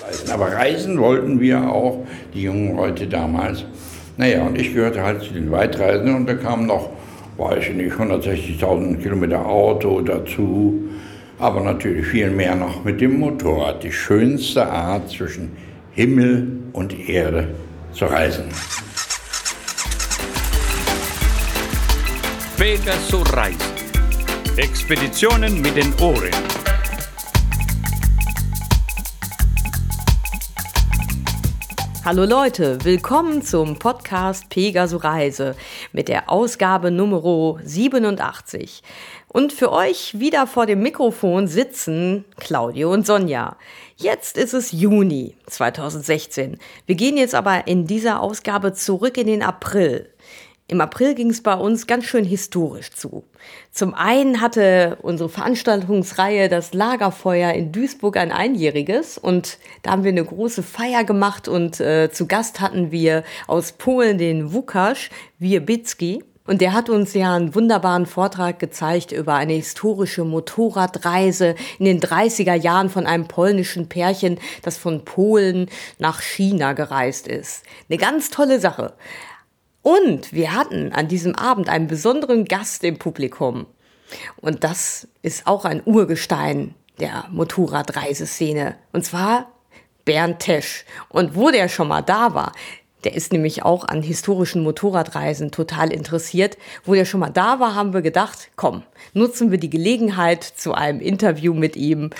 leisten. Aber reisen wollten wir auch, die jungen Leute damals. Naja, und ich gehörte halt zu den Weitreisenden und da kamen noch, weiß ich nicht, 160.000 Kilometer Auto dazu. Aber natürlich viel mehr noch mit dem Motorrad. Die schönste Art zwischen Himmel und Erde zu reisen. Pegasus Reisen. Expeditionen mit den Ohren. Hallo Leute, willkommen zum Podcast Pegasus Reise mit der Ausgabe Nummer 87. Und für euch wieder vor dem Mikrofon sitzen Claudio und Sonja. Jetzt ist es Juni 2016. Wir gehen jetzt aber in dieser Ausgabe zurück in den April. Im April ging es bei uns ganz schön historisch zu. Zum einen hatte unsere Veranstaltungsreihe das Lagerfeuer in Duisburg ein einjähriges und da haben wir eine große Feier gemacht und äh, zu Gast hatten wir aus Polen den Wukasz Wiebicki. Und der hat uns ja einen wunderbaren Vortrag gezeigt über eine historische Motorradreise in den 30er Jahren von einem polnischen Pärchen, das von Polen nach China gereist ist. Eine ganz tolle Sache. Und wir hatten an diesem Abend einen besonderen Gast im Publikum. Und das ist auch ein Urgestein der Motorradreiseszene. Und zwar Bernd Tesch. Und wo der schon mal da war, der ist nämlich auch an historischen Motorradreisen total interessiert. Wo der schon mal da war, haben wir gedacht, komm, nutzen wir die Gelegenheit zu einem Interview mit ihm.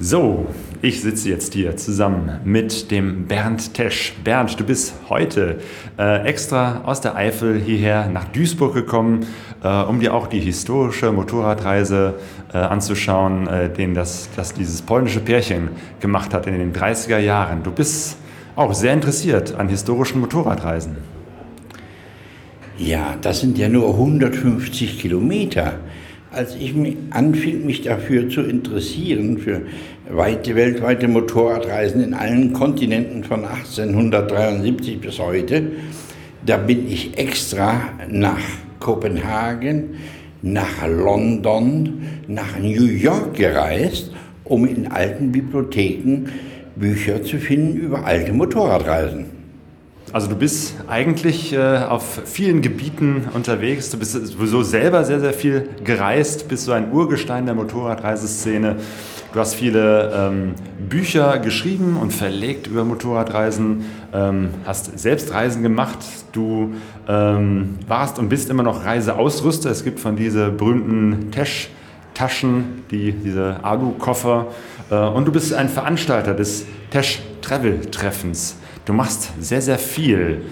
So, ich sitze jetzt hier zusammen mit dem Bernd Tesch. Bernd, du bist heute äh, extra aus der Eifel hierher nach Duisburg gekommen, äh, um dir auch die historische Motorradreise äh, anzuschauen, äh, den das, das dieses polnische Pärchen gemacht hat in den 30er Jahren. Du bist auch sehr interessiert an historischen Motorradreisen. Ja, das sind ja nur 150 Kilometer. Als ich anfing, mich dafür zu interessieren, für weite, weltweite Motorradreisen in allen Kontinenten von 1873 bis heute, da bin ich extra nach Kopenhagen, nach London, nach New York gereist, um in alten Bibliotheken Bücher zu finden über alte Motorradreisen. Also du bist eigentlich äh, auf vielen Gebieten unterwegs. Du bist sowieso selber sehr, sehr viel gereist, bist so ein Urgestein der Motorradreiseszene. Du hast viele ähm, Bücher geschrieben und verlegt über Motorradreisen, ähm, hast selbst Reisen gemacht. Du ähm, warst und bist immer noch Reiseausrüster. Es gibt von diese berühmten Tesch-Taschen, die, diese Alu-Koffer. Äh, und du bist ein Veranstalter des Tesch-Travel-Treffens. Du machst sehr, sehr viel.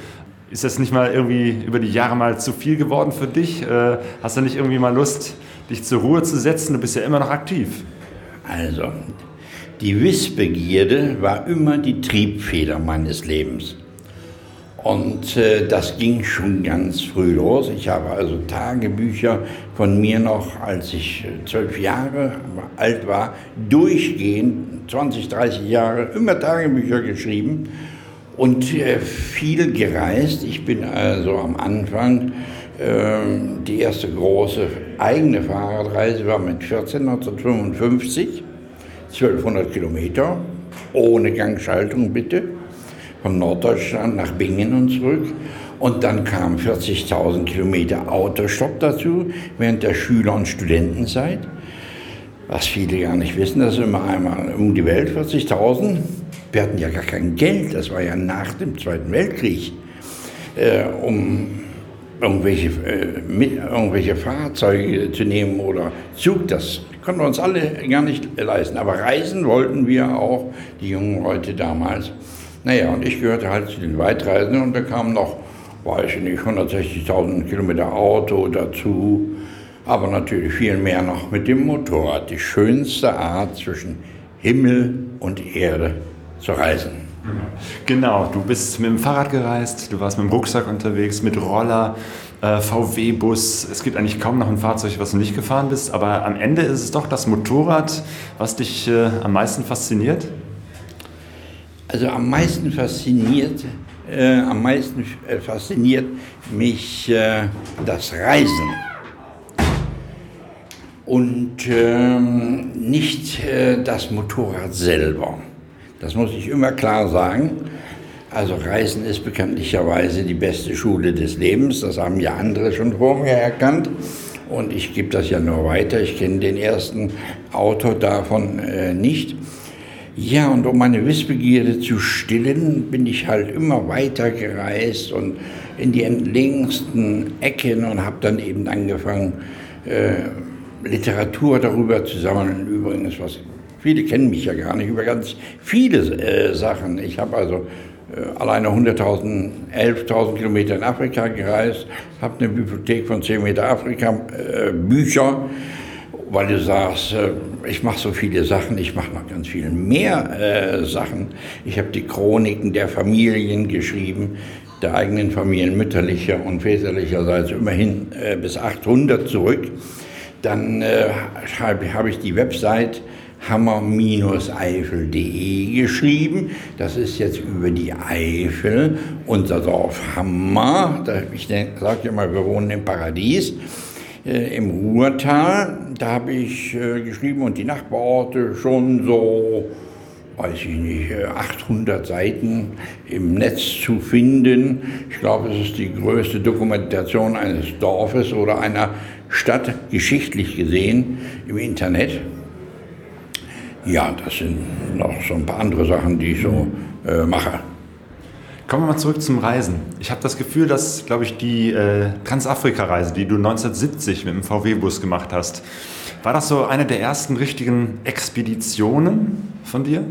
Ist das nicht mal irgendwie über die Jahre mal zu viel geworden für dich? Äh, hast du nicht irgendwie mal Lust, dich zur Ruhe zu setzen? Du bist ja immer noch aktiv. Also, die Wissbegierde war immer die Triebfeder meines Lebens. Und äh, das ging schon ganz früh los. Ich habe also Tagebücher von mir noch, als ich äh, zwölf Jahre alt war, durchgehend, 20, 30 Jahre, immer Tagebücher geschrieben und äh, viel gereist. Ich bin also am Anfang, die erste große eigene Fahrradreise war mit 14, 1955, 1200 Kilometer, ohne Gangschaltung bitte, von Norddeutschland nach Bingen und zurück. Und dann kamen 40.000 Kilometer Autostopp dazu während der Schüler- und Studentenzeit. Was viele gar nicht wissen, das ist immer einmal um die Welt 40.000 wir hatten ja gar kein Geld, das war ja nach dem Zweiten Weltkrieg, äh, um irgendwelche, äh, mit, irgendwelche Fahrzeuge zu nehmen oder Zug. Das konnten wir uns alle gar nicht leisten. Aber reisen wollten wir auch, die jungen Leute damals. Naja, und ich gehörte halt zu den Weitreisenden und da kamen noch, weiß ich nicht, 160.000 Kilometer Auto dazu. Aber natürlich viel mehr noch mit dem Motorrad. Die schönste Art zwischen Himmel und Erde zu reisen. Genau, du bist mit dem Fahrrad gereist, du warst mit dem Rucksack unterwegs, mit Roller, äh, VW-Bus. Es gibt eigentlich kaum noch ein Fahrzeug, was du nicht gefahren bist, aber am Ende ist es doch das Motorrad, was dich äh, am meisten fasziniert? Also am meisten fasziniert, äh, am meisten äh, fasziniert mich das Reisen. Und ähm, nicht das Motorrad selber. Das muss ich immer klar sagen. Also Reisen ist bekanntlicherweise die beste Schule des Lebens. Das haben ja andere schon vor mir erkannt. Und ich gebe das ja nur weiter. Ich kenne den ersten Autor davon äh, nicht. Ja, und um meine Wissbegierde zu stillen, bin ich halt immer weiter gereist und in die entlegensten Ecken und habe dann eben angefangen, äh, Literatur darüber zu sammeln. Übrigens, was viele kennen mich ja gar nicht über ganz viele äh, Sachen. Ich habe also äh, alleine 100.000, 11.000 Kilometer in Afrika gereist, habe eine Bibliothek von 10 Meter Afrika äh, Bücher, weil du sagst, äh, ich mache so viele Sachen, ich mache noch ganz viel mehr äh, Sachen. Ich habe die Chroniken der Familien geschrieben, der eigenen Familien mütterlicher und väterlicherseits immerhin äh, bis 800 zurück. Dann äh, habe hab ich die Website hammer-eifel.de geschrieben. Das ist jetzt über die Eifel, unser Dorf Hammer. Ich sage ja mal, wir wohnen im Paradies. Äh, Im Ruhrtal, da habe ich äh, geschrieben und die Nachbarorte schon so weiß ich nicht, 800 Seiten im Netz zu finden. Ich glaube, es ist die größte Dokumentation eines Dorfes oder einer Stadt geschichtlich gesehen im Internet. Ja, das sind noch so ein paar andere Sachen, die ich so äh, mache. Kommen wir mal zurück zum Reisen. Ich habe das Gefühl, dass, glaube ich, die äh, Transafrika-Reise, die du 1970 mit dem VW-Bus gemacht hast, war das so eine der ersten richtigen Expeditionen von dir?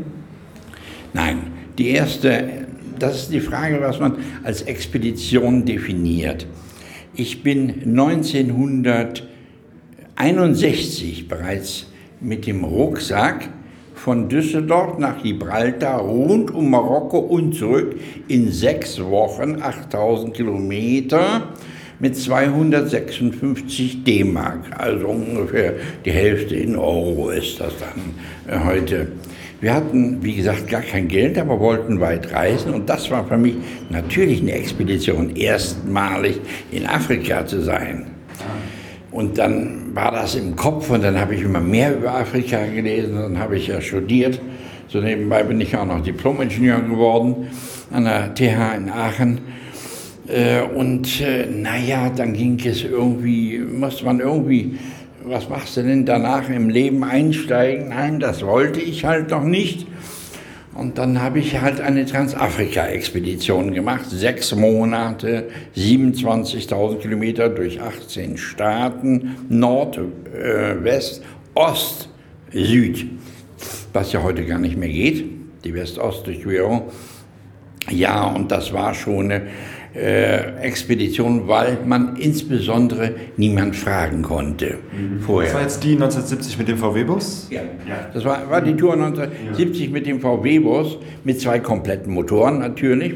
Nein, die erste, das ist die Frage, was man als Expedition definiert. Ich bin 1961 bereits mit dem Rucksack von Düsseldorf nach Gibraltar, rund um Marokko und zurück in sechs Wochen, 8000 Kilometer mit 256 D-Mark. Also ungefähr die Hälfte in Euro ist das dann äh, heute. Wir hatten, wie gesagt, gar kein Geld, aber wollten weit reisen. Und das war für mich natürlich eine Expedition, erstmalig in Afrika zu sein. Und dann war das im Kopf und dann habe ich immer mehr über Afrika gelesen, dann habe ich ja studiert. So nebenbei bin ich auch noch Diplom-Ingenieur geworden an der TH in Aachen. Äh, und äh, naja, dann ging es irgendwie, musste man irgendwie, was machst du denn danach im Leben einsteigen? Nein, das wollte ich halt noch nicht. Und dann habe ich halt eine Transafrika-Expedition gemacht, sechs Monate, 27.000 Kilometer durch 18 Staaten, Nord, äh, West, Ost, Süd, was ja heute gar nicht mehr geht, die West-Ost-Durchquerung. Ja, und das war schon eine Expedition, weil man insbesondere niemand fragen konnte mhm. vorher. Das war jetzt die 1970 mit dem VW-Bus? Ja. ja. Das war, war die Tour 1970 ja. mit dem VW-Bus, mit zwei kompletten Motoren natürlich.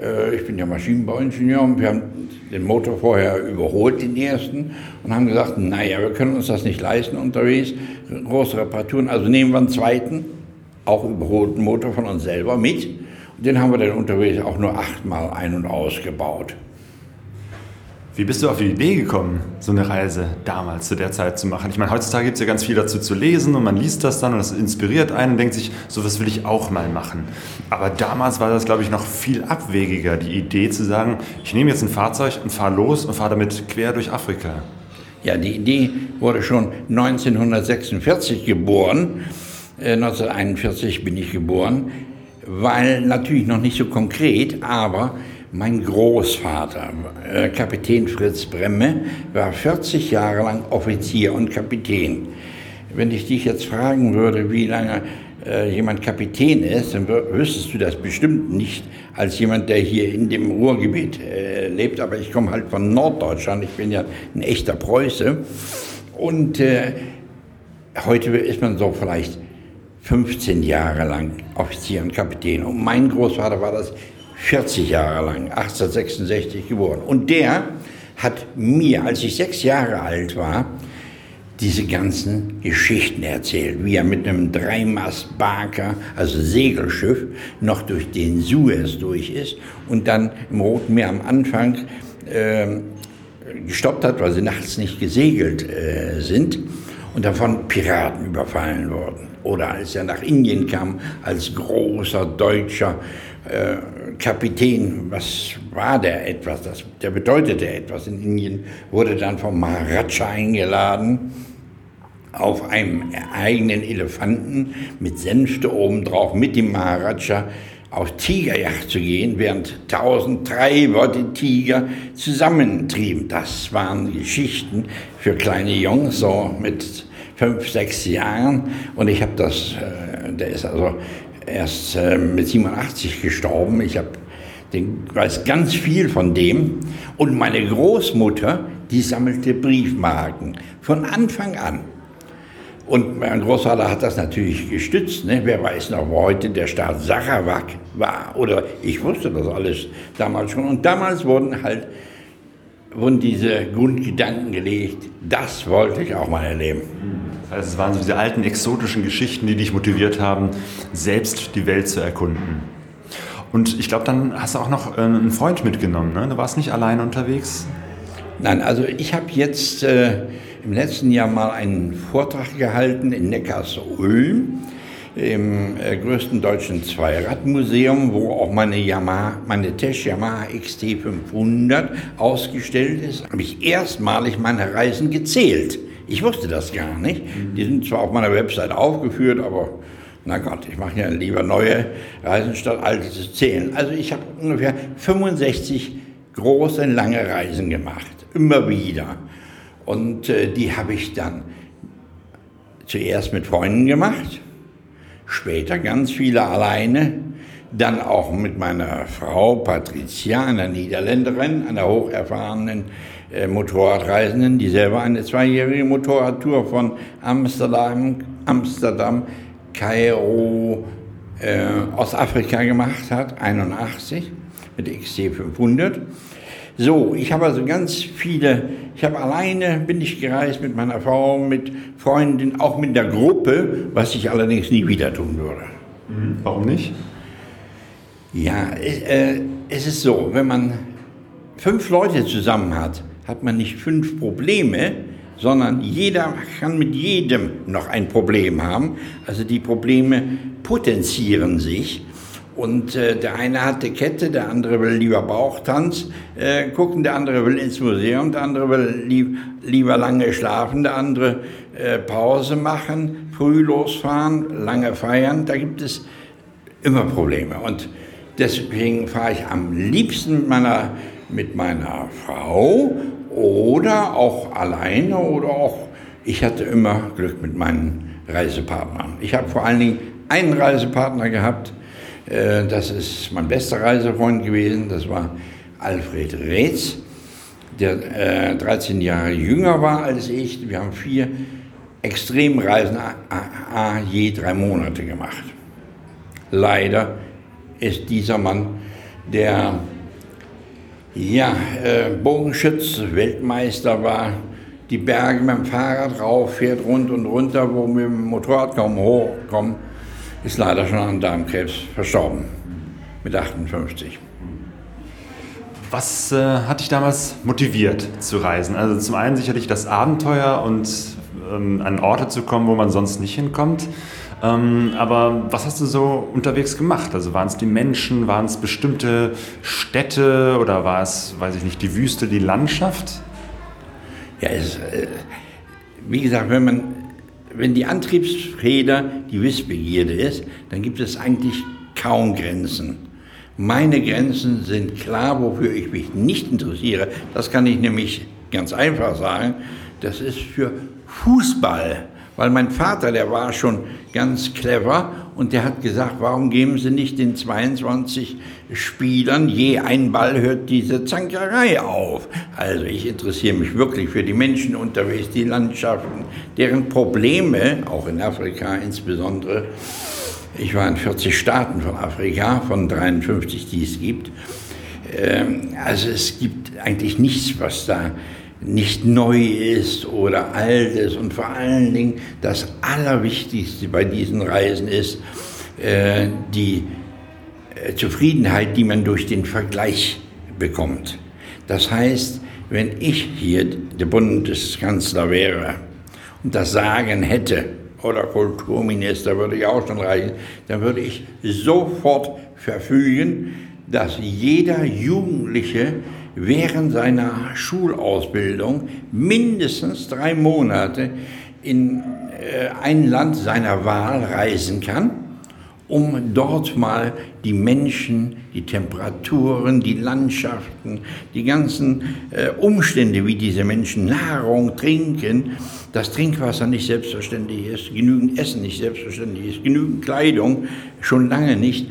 Äh, ich bin ja Maschinenbauingenieur und wir haben den Motor vorher überholt, den ersten, und haben gesagt, naja, wir können uns das nicht leisten unterwegs, große Reparaturen, also nehmen wir einen zweiten, auch überholten Motor von uns selber mit den haben wir dann unterwegs auch nur achtmal ein- und ausgebaut. Wie bist du auf die Idee gekommen, so eine Reise damals zu der Zeit zu machen? Ich meine, heutzutage gibt es ja ganz viel dazu zu lesen und man liest das dann und das inspiriert einen und denkt sich, so was will ich auch mal machen. Aber damals war das, glaube ich, noch viel abwegiger, die Idee zu sagen, ich nehme jetzt ein Fahrzeug und fahre los und fahre damit quer durch Afrika. Ja, die Idee wurde schon 1946 geboren. 1941 äh, bin ich geboren weil natürlich noch nicht so konkret, aber mein Großvater, äh, Kapitän Fritz Bremme, war 40 Jahre lang Offizier und Kapitän. Wenn ich dich jetzt fragen würde, wie lange äh, jemand Kapitän ist, dann wüsstest du das bestimmt nicht als jemand, der hier in dem Ruhrgebiet äh, lebt. Aber ich komme halt von Norddeutschland, ich bin ja ein echter Preuße. Und äh, heute ist man so vielleicht 15 Jahre lang Offizier und Kapitän. Und mein Großvater war das 40 Jahre lang, 1866 geboren. Und der hat mir, als ich sechs Jahre alt war, diese ganzen Geschichten erzählt, wie er mit einem Dreimast-Barker, also Segelschiff, noch durch den Suez durch ist und dann im Roten Meer am Anfang äh, gestoppt hat, weil sie nachts nicht gesegelt äh, sind und davon Piraten überfallen worden. Oder als er nach Indien kam als großer deutscher äh, Kapitän, was war der etwas? Das, der bedeutete etwas in Indien, wurde dann vom Maharaja eingeladen auf einem eigenen Elefanten mit Sänfte obendrauf mit dem Maharaja auf Tigerjacht zu gehen, während tausend Treiber die Tiger zusammentrieben. Das waren Geschichten für kleine Jungs, so mit fünf, sechs Jahren. Und ich habe das, äh, der ist also erst äh, mit 87 gestorben. Ich habe den, weiß ganz viel von dem. Und meine Großmutter, die sammelte Briefmarken von Anfang an. Und mein Großvater hat das natürlich gestützt. Ne? Wer weiß noch, wo heute der Staat Sarawak war. Oder ich wusste das alles damals schon. Und damals wurden halt wurden diese Grundgedanken gelegt, das wollte ich auch mal erleben. Das heißt, es waren so diese alten exotischen Geschichten, die dich motiviert haben, selbst die Welt zu erkunden. Und ich glaube, dann hast du auch noch äh, einen Freund mitgenommen. Ne? Du warst nicht allein unterwegs? Nein, also ich habe jetzt äh, im letzten Jahr mal einen Vortrag gehalten in Neckarsulm im äh, größten deutschen Zweiradmuseum, wo auch meine Yamaha, meine Tesch Yamaha XT500 ausgestellt ist, habe ich erstmalig meine Reisen gezählt. Ich wusste das gar nicht. Die sind zwar auf meiner Website aufgeführt, aber na Gott, ich mache ja lieber neue Reisen statt alte zu zählen. Also ich habe ungefähr 65 große, lange Reisen gemacht, immer wieder. Und äh, die habe ich dann zuerst mit Freunden gemacht, später ganz viele alleine, dann auch mit meiner Frau Patricia, einer Niederländerin, einer hocherfahrenen äh, Motorradreisenden, die selber eine zweijährige Motorradtour von Amsterdam, Amsterdam, Kairo, äh, Ostafrika gemacht hat, 81 mit XC500. So, ich habe also ganz viele, ich habe alleine, bin ich gereist mit meiner Frau, mit Freundin, auch mit der Gruppe, was ich allerdings nie wieder tun würde. Mhm. Warum nicht? Ja, äh, es ist so, wenn man fünf Leute zusammen hat, hat man nicht fünf Probleme, sondern jeder kann mit jedem noch ein Problem haben. Also die Probleme potenzieren sich. Und äh, der eine hat die Kette, der andere will lieber Bauchtanz äh, gucken, der andere will ins Museum, der andere will lieb, lieber lange schlafen, der andere äh, Pause machen, früh losfahren, lange feiern. Da gibt es immer Probleme. Und deswegen fahre ich am liebsten mit meiner, mit meiner Frau oder auch alleine oder auch, ich hatte immer Glück mit meinen Reisepartnern. Ich habe vor allen Dingen einen Reisepartner gehabt, das ist mein bester Reisefreund gewesen, das war Alfred Reetz, der 13 äh, Jahre jünger war als ich. Wir haben vier Extremreisen je drei Monate gemacht. Leider ist dieser Mann der ja, äh, Bogenschütz, Weltmeister war, die Berge mit dem Fahrrad rauf, fährt rund und runter, wo wir mit dem Motorrad kaum hochkommen ist leider schon an Darmkrebs verstorben mit 58. Was äh, hat dich damals motiviert zu reisen? Also zum einen sicherlich das Abenteuer und ähm, an Orte zu kommen, wo man sonst nicht hinkommt. Ähm, aber was hast du so unterwegs gemacht? Also waren es die Menschen, waren es bestimmte Städte oder war es, weiß ich nicht, die Wüste, die Landschaft? Ja, es, äh, wie gesagt, wenn man wenn die Antriebsfeder die Wissbegierde ist, dann gibt es eigentlich kaum Grenzen. Meine Grenzen sind klar, wofür ich mich nicht interessiere. Das kann ich nämlich ganz einfach sagen. Das ist für Fußball. Weil mein Vater, der war schon ganz clever und der hat gesagt, warum geben Sie nicht den 22 Spielern je einen Ball, hört diese Zankerei auf. Also ich interessiere mich wirklich für die Menschen unterwegs, die Landschaften, deren Probleme, auch in Afrika insbesondere, ich war in 40 Staaten von Afrika, von 53, die es gibt. Ähm, also es gibt eigentlich nichts, was da nicht neu ist oder alt ist. Und vor allen Dingen das Allerwichtigste bei diesen Reisen ist äh, die äh, Zufriedenheit, die man durch den Vergleich bekommt. Das heißt, wenn ich hier der Bundeskanzler wäre das Sagen hätte, oder Kulturminister würde ich auch schon reichen, dann würde ich sofort verfügen, dass jeder Jugendliche während seiner Schulausbildung mindestens drei Monate in äh, ein Land seiner Wahl reisen kann, um dort mal die Menschen, die Temperaturen, die Landschaften, die ganzen äh, Umstände, wie diese Menschen Nahrung trinken, das Trinkwasser nicht selbstverständlich ist, genügend Essen nicht selbstverständlich ist, genügend Kleidung schon lange nicht,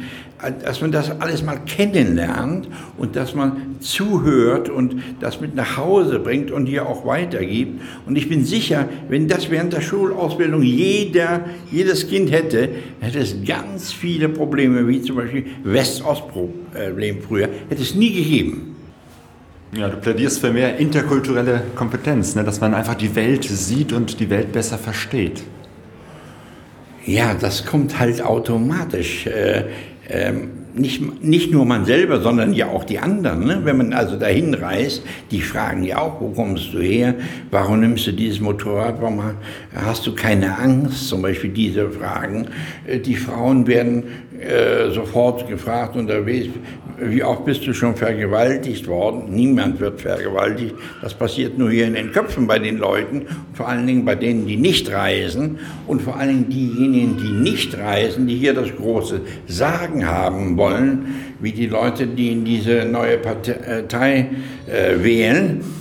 dass man das alles mal kennenlernt und dass man zuhört und das mit nach Hause bringt und hier auch weitergibt. Und ich bin sicher, wenn das während der Schulausbildung jeder, jedes Kind hätte, hätte es ganz viele Probleme, wie zum Beispiel West-Ost-Problem früher, hätte es nie gegeben. Ja, du plädierst für mehr interkulturelle Kompetenz, ne? dass man einfach die Welt sieht und die Welt besser versteht. Ja, das kommt halt automatisch. Äh, ähm, nicht, nicht nur man selber, sondern ja auch die anderen. Ne? Wenn man also dahin reist, die fragen ja auch, wo kommst du her? Warum nimmst du dieses Motorrad? Warum hast du keine Angst? Zum Beispiel diese Fragen. Äh, die Frauen werden äh, sofort gefragt unterwegs, wie oft bist du schon vergewaltigt worden? Niemand wird vergewaltigt. Das passiert nur hier in den Köpfen bei den Leuten, vor allen Dingen bei denen, die nicht reisen und vor allen Dingen diejenigen, die nicht reisen, die hier das große Sagen haben wollen, wie die Leute, die in diese neue Partei äh, wählen äh,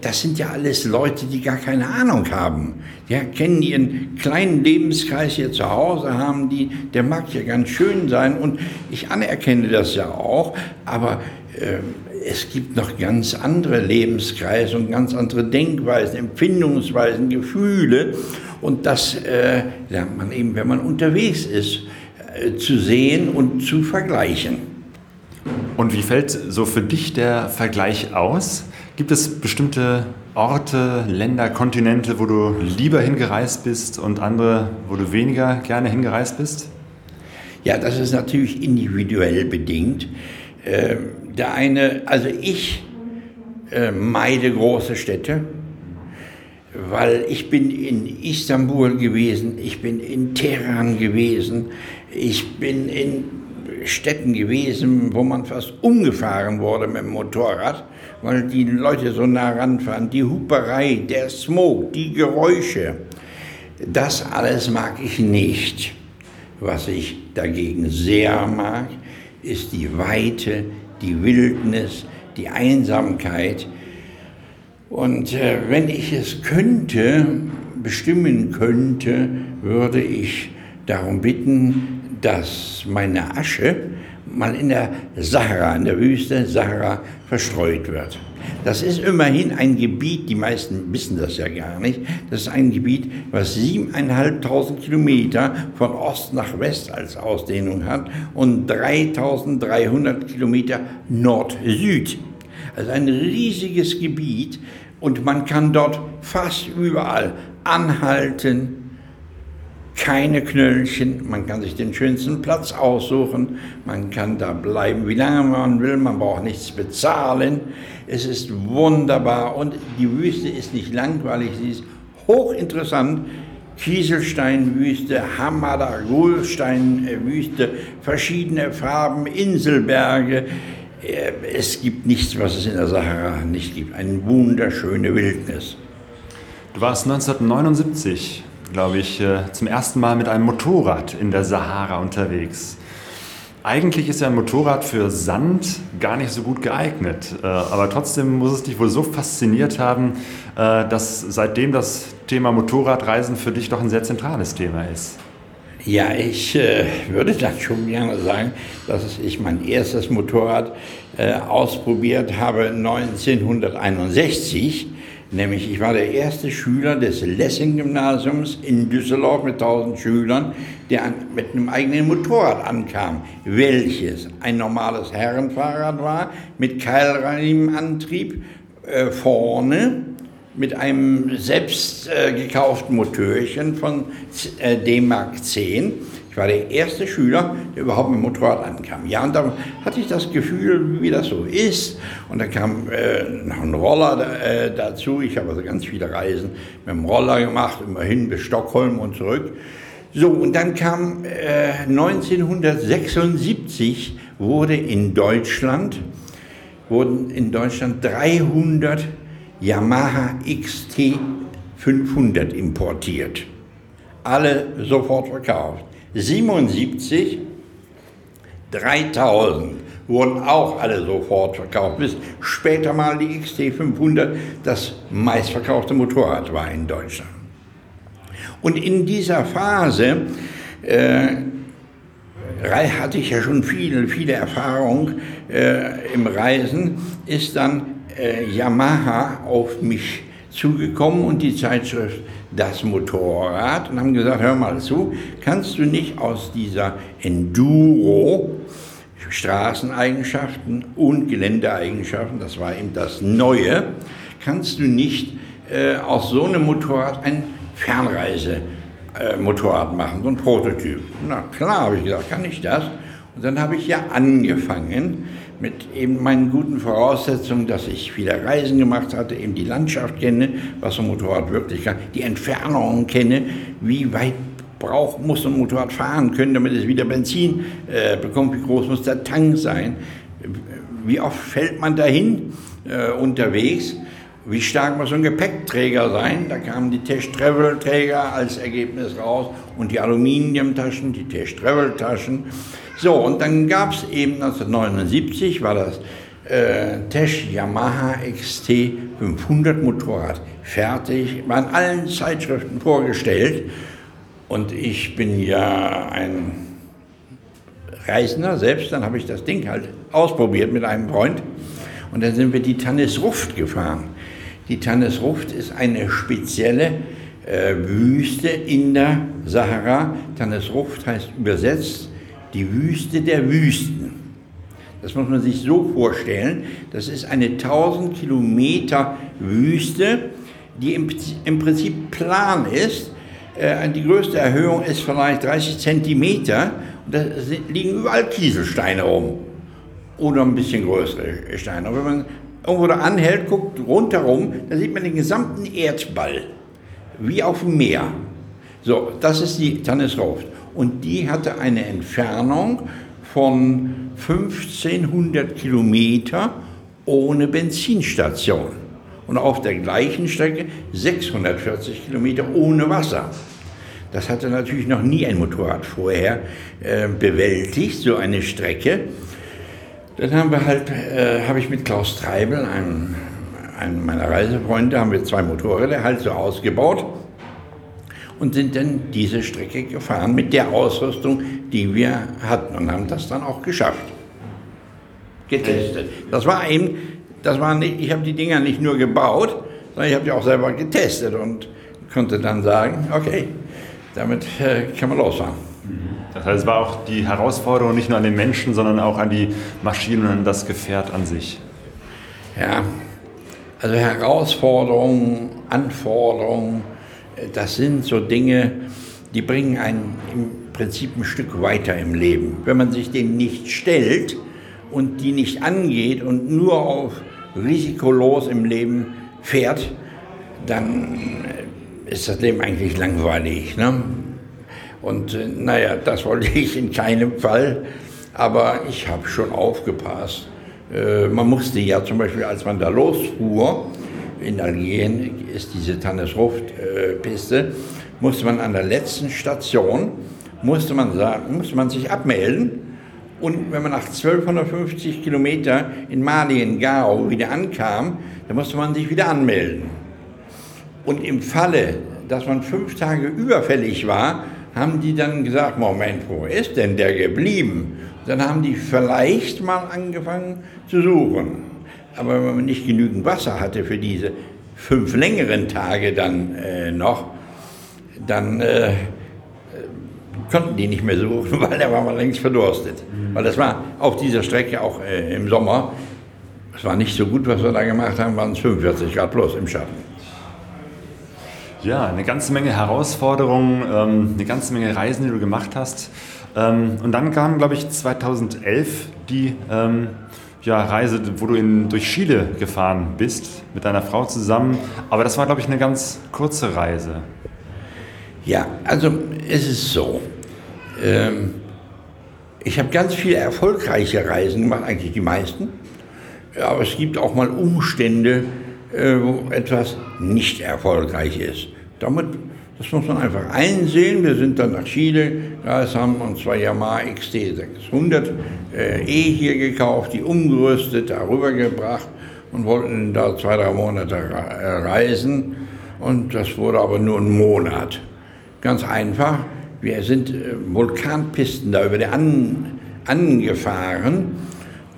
das sind ja alles Leute, die gar keine Ahnung haben. Die kennen ihren kleinen Lebenskreis hier zu Hause, haben die, der mag ja ganz schön sein und ich anerkenne das ja auch, aber äh, es gibt noch ganz andere Lebenskreise und ganz andere Denkweisen, Empfindungsweisen, Gefühle und das äh, lernt man eben, wenn man unterwegs ist, äh, zu sehen und zu vergleichen. Und wie fällt so für dich der Vergleich aus? Gibt es bestimmte Orte, Länder, Kontinente, wo du lieber hingereist bist und andere, wo du weniger gerne hingereist bist? Ja, das ist natürlich individuell bedingt. Ähm, der eine, also ich äh, meide große Städte, weil ich bin in Istanbul gewesen, ich bin in Teheran gewesen, ich bin in Städten gewesen, wo man fast umgefahren wurde mit dem Motorrad weil die Leute so nah ranfahren. Die Huperei, der Smog, die Geräusche, das alles mag ich nicht. Was ich dagegen sehr mag, ist die Weite, die Wildnis, die Einsamkeit. Und äh, wenn ich es könnte, bestimmen könnte, würde ich darum bitten, dass meine Asche mal in der Sahara, in der Wüste Sahara verstreut wird. Das ist immerhin ein Gebiet, die meisten wissen das ja gar nicht, das ist ein Gebiet, was siebeneinhalbtausend Kilometer von Ost nach West als Ausdehnung hat und 3300 Kilometer Nord-Süd. Also ein riesiges Gebiet und man kann dort fast überall anhalten, keine Knöllchen, man kann sich den schönsten Platz aussuchen, man kann da bleiben, wie lange man will, man braucht nichts bezahlen. Es ist wunderbar und die Wüste ist nicht langweilig, sie ist hochinteressant. Kieselsteinwüste, Hamada, Goldsteinwüste, verschiedene Farben, Inselberge. Äh, es gibt nichts, was es in der Sahara nicht gibt. Eine wunderschöne Wildnis. Du warst 1979 glaube ich, äh, zum ersten Mal mit einem Motorrad in der Sahara unterwegs. Eigentlich ist ja ein Motorrad für Sand gar nicht so gut geeignet, äh, aber trotzdem muss es dich wohl so fasziniert haben, äh, dass seitdem das Thema Motorradreisen für dich doch ein sehr zentrales Thema ist. Ja, ich äh, würde dann schon gerne sagen, dass ich mein erstes Motorrad äh, ausprobiert habe 1961 Nämlich, ich war der erste Schüler des Lessing-Gymnasiums in Düsseldorf mit 1000 Schülern, der an, mit einem eigenen Motorrad ankam, welches ein normales Herrenfahrrad war, mit Keilriemenantrieb äh, vorne, mit einem selbst äh, gekauften Motörchen von äh, D-Mark 10. Ich war der erste Schüler, der überhaupt mit dem Motorrad ankam. Ja, und da hatte ich das Gefühl, wie das so ist. Und da kam äh, noch ein Roller äh, dazu. Ich habe also ganz viele Reisen mit dem Roller gemacht, immerhin bis Stockholm und zurück. So, und dann kam 1976 äh, wurde in Deutschland, wurden in Deutschland 300 Yamaha XT 500 importiert. Alle sofort verkauft. 77, 3000 wurden auch alle sofort verkauft, bis später mal die XT 500 das meistverkaufte Motorrad war in Deutschland. Und in dieser Phase äh, hatte ich ja schon viele, viele Erfahrung äh, im Reisen, ist dann äh, Yamaha auf mich zugekommen und die Zeitschrift Das Motorrad und haben gesagt, hör mal zu, kannst du nicht aus dieser Enduro Straßeneigenschaften und Geländeeigenschaften, das war eben das Neue, kannst du nicht äh, aus so einem Motorrad ein Fernreisemotorrad äh, machen, so ein Prototyp. Na klar, habe ich gesagt, kann ich das? Und dann habe ich ja angefangen, mit eben meinen guten Voraussetzungen, dass ich viele Reisen gemacht hatte, eben die Landschaft kenne, was ein Motorrad wirklich kann, die Entfernungen kenne, wie weit braucht, muss ein Motorrad fahren können, damit es wieder Benzin äh, bekommt, wie groß muss der Tank sein, wie oft fällt man dahin äh, unterwegs, wie stark muss ein Gepäckträger sein, da kamen die Tesch-Travel-Träger als Ergebnis raus und die Aluminiumtaschen, die Tesch-Travel-Taschen, so, und dann gab es eben 1979, war das äh, Tesch Yamaha XT 500 Motorrad fertig, war in allen Zeitschriften vorgestellt. Und ich bin ja ein Reisender selbst, dann habe ich das Ding halt ausprobiert mit einem Freund. Und dann sind wir die Tannis Ruft gefahren. Die Tannis Ruft ist eine spezielle äh, Wüste in der Sahara. Tannis Ruft heißt übersetzt die Wüste der Wüsten. Das muss man sich so vorstellen. Das ist eine 1000 Kilometer Wüste, die im, im Prinzip plan ist. Äh, die größte Erhöhung ist vielleicht 30 Zentimeter und da liegen überall Kieselsteine rum. Oder ein bisschen größere Steine. Und wenn man irgendwo da anhält, guckt rundherum, dann sieht man den gesamten Erdball, wie auf dem Meer. So, das ist die Tannisrauft und die hatte eine Entfernung von 1500 Kilometer ohne Benzinstation und auf der gleichen Strecke 640 Kilometer ohne Wasser. Das hatte natürlich noch nie ein Motorrad vorher äh, bewältigt, so eine Strecke. Dann haben wir halt, äh, habe ich mit Klaus Treibel, einem, einem meiner Reisefreunde, haben wir zwei Motorräder halt so ausgebaut und sind dann diese Strecke gefahren mit der Ausrüstung, die wir hatten und haben das dann auch geschafft. Getestet. Das war eben, das war nicht, ich habe die Dinger nicht nur gebaut, sondern ich habe die auch selber getestet und konnte dann sagen, okay, damit äh, kann man losfahren. Das heißt, es war auch die Herausforderung nicht nur an den Menschen, sondern auch an die Maschinen und an das Gefährt an sich. Ja, also Herausforderungen, Anforderungen, das sind so Dinge, die bringen einen im Prinzip ein Stück weiter im Leben. Wenn man sich dem nicht stellt und die nicht angeht und nur auf risikolos im Leben fährt, dann ist das Leben eigentlich langweilig. Ne? Und äh, naja, das wollte ich in keinem Fall, aber ich habe schon aufgepasst. Äh, man musste ja zum Beispiel, als man da losfuhr, in Algerien ist diese Tannesruft-Piste, musste man an der letzten Station, musste man, sagen, musste man sich abmelden und wenn man nach 1250 Kilometer in Mali, in Gao wieder ankam, dann musste man sich wieder anmelden. Und im Falle, dass man fünf Tage überfällig war, haben die dann gesagt, Moment, wo ist denn der geblieben? Dann haben die vielleicht mal angefangen zu suchen. Aber wenn man nicht genügend Wasser hatte für diese fünf längeren Tage dann äh, noch, dann äh, konnten die nicht mehr suchen, weil da war man längst verdurstet. Weil das war auf dieser Strecke auch äh, im Sommer, es war nicht so gut, was wir da gemacht haben, waren es 45 Grad plus im Schatten. Ja, eine ganze Menge Herausforderungen, ähm, eine ganze Menge Reisen, die du gemacht hast. Ähm, und dann kam, glaube ich, 2011 die ähm, ja, Reise, wo du in, durch Chile gefahren bist, mit deiner Frau zusammen. Aber das war, glaube ich, eine ganz kurze Reise. Ja, also es ist so. Ähm, ich habe ganz viele erfolgreiche Reisen gemacht, eigentlich die meisten. Aber es gibt auch mal Umstände, äh, wo etwas nicht erfolgreich ist. Damit, das muss man einfach einsehen. Wir sind dann nach Chile, da haben uns zwei Yamaha XT 600 äh, E hier gekauft, die umgerüstet, darüber gebracht und wollten da zwei, drei Monate reisen. Und das wurde aber nur ein Monat. Ganz einfach. Wir sind äh, Vulkanpisten da über die an, angefahren.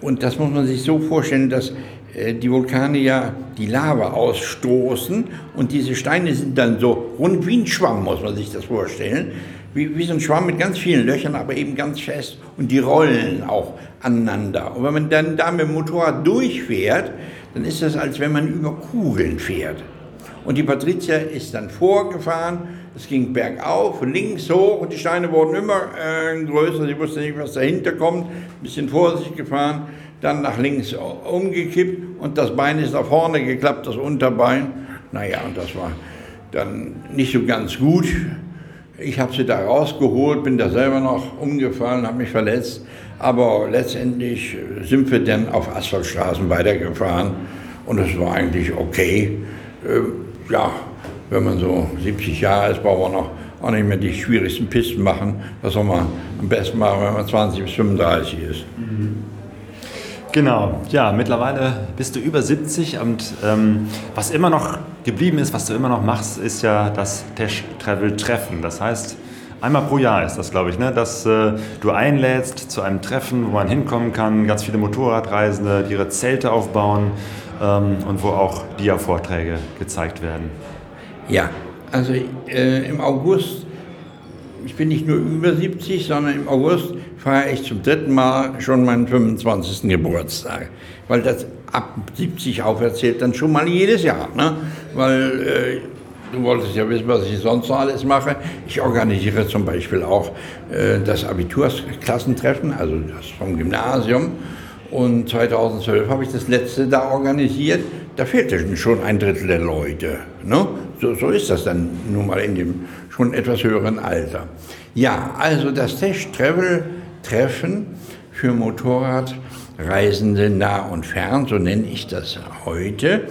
Und das muss man sich so vorstellen, dass äh, die Vulkane ja die Lava ausstoßen und diese Steine sind dann so rund wie ein Schwamm, muss man sich das vorstellen. Wie, wie so ein Schwamm mit ganz vielen Löchern, aber eben ganz fest und die rollen auch aneinander. Und wenn man dann da mit dem Motorrad durchfährt, dann ist das, als wenn man über Kugeln fährt. Und die Patricia ist dann vorgefahren, es ging bergauf, links hoch und die Steine wurden immer äh, größer, sie wusste nicht, was dahinter kommt, ein bisschen vorsichtig gefahren dann nach links umgekippt und das Bein ist nach vorne geklappt, das Unterbein. Naja, und das war dann nicht so ganz gut. Ich habe sie da rausgeholt, bin da selber noch umgefallen, habe mich verletzt. Aber letztendlich sind wir dann auf Asphaltstraßen weitergefahren und es war eigentlich okay. Äh, ja, wenn man so 70 Jahre ist, braucht man auch nicht mehr die schwierigsten Pisten machen. Das soll man am besten machen, wenn man 20 bis 35 ist. Mhm. Genau, ja, mittlerweile bist du über 70 und ähm, was immer noch geblieben ist, was du immer noch machst, ist ja das Tesh Travel Treffen. Das heißt, einmal pro Jahr ist das, glaube ich, ne? dass äh, du einlädst zu einem Treffen, wo man hinkommen kann, ganz viele Motorradreisende, die ihre Zelte aufbauen ähm, und wo auch Dia-Vorträge gezeigt werden. Ja, also äh, im August ich bin nicht nur über 70, sondern im August feiere ich zum dritten Mal schon meinen 25. Geburtstag. Weil das ab 70 aufwärts zählt dann schon mal jedes Jahr. Ne? Weil äh, du wolltest ja wissen, was ich sonst noch alles mache. Ich organisiere zum Beispiel auch äh, das Abitursklassentreffen, also das vom Gymnasium. Und 2012 habe ich das letzte da organisiert. Da fehlte schon ein Drittel der Leute. Ne? So, so ist das dann nun mal in dem schon etwas höheren Alter. Ja, also das Test Travel Treffen für Motorradreisende nah und fern, so nenne ich das heute,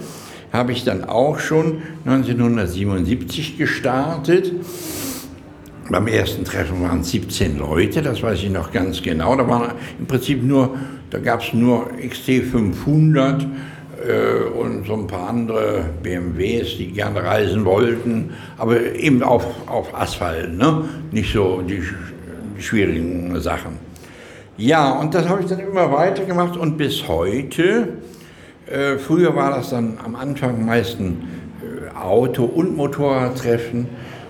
habe ich dann auch schon 1977 gestartet. Beim ersten Treffen waren es 17 Leute, das weiß ich noch ganz genau. Da waren im Prinzip nur, da gab es nur XT 500 äh, und so ein paar andere BMWs, die gerne reisen wollten, aber eben auf, auf Asphalt, ne? nicht so die, die schwierigen Sachen. Ja, und das habe ich dann immer weitergemacht und bis heute. Äh, früher war das dann am Anfang meistens äh, Auto- und Motorradtreffen.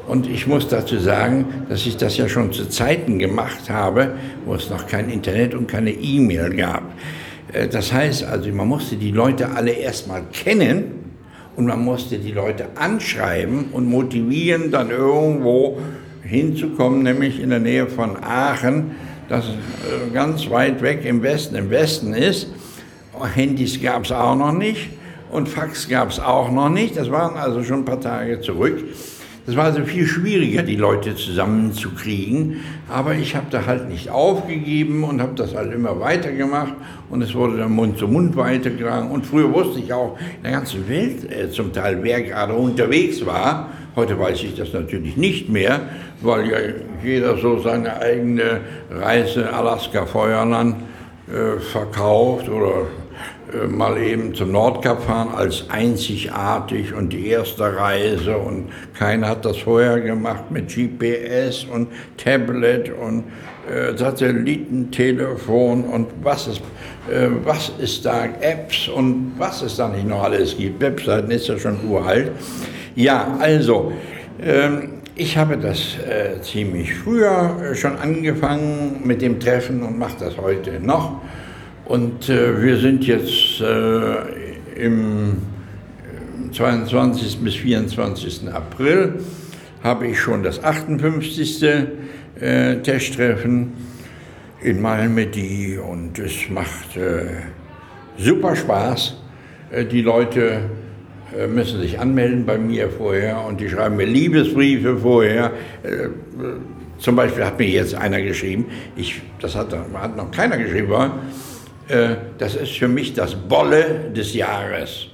Und ich muss dazu sagen, dass ich das ja schon zu Zeiten gemacht habe, wo es noch kein Internet und keine E-Mail gab. Äh, das heißt also, man musste die Leute alle erstmal kennen und man musste die Leute anschreiben und motivieren, dann irgendwo hinzukommen, nämlich in der Nähe von Aachen, das äh, ganz weit weg im Westen, im Westen ist. Handys gab es auch noch nicht und Fax gab es auch noch nicht. Das waren also schon ein paar Tage zurück. Es war also viel schwieriger, die Leute zusammenzukriegen. Aber ich habe da halt nicht aufgegeben und habe das halt immer weitergemacht. Und es wurde dann Mund zu Mund weitergetragen. Und früher wusste ich auch in der ganzen Welt äh, zum Teil, wer gerade unterwegs war. Heute weiß ich das natürlich nicht mehr, weil ja jeder so seine eigene Reise Alaska-Feuerland äh, verkauft oder äh, mal eben zum Nordkap fahren als einzigartig und die erste Reise und keiner hat das vorher gemacht mit GPS und Tablet und äh, Satellitentelefon und was ist, äh, was ist da, Apps und was es da nicht noch alles gibt. Webseiten ist ja schon uralt. Ja, also, ähm, ich habe das äh, ziemlich früher äh, schon angefangen mit dem Treffen und mache das heute noch. Und äh, wir sind jetzt äh, im 22. bis 24. April habe ich schon das 58. Äh, Testtreffen in Malmedy und es macht äh, super Spaß. Äh, die Leute äh, müssen sich anmelden bei mir vorher und die schreiben mir Liebesbriefe vorher. Äh, zum Beispiel hat mir jetzt einer geschrieben, ich, das hat, hat noch keiner geschrieben, das ist für mich das Bolle des Jahres.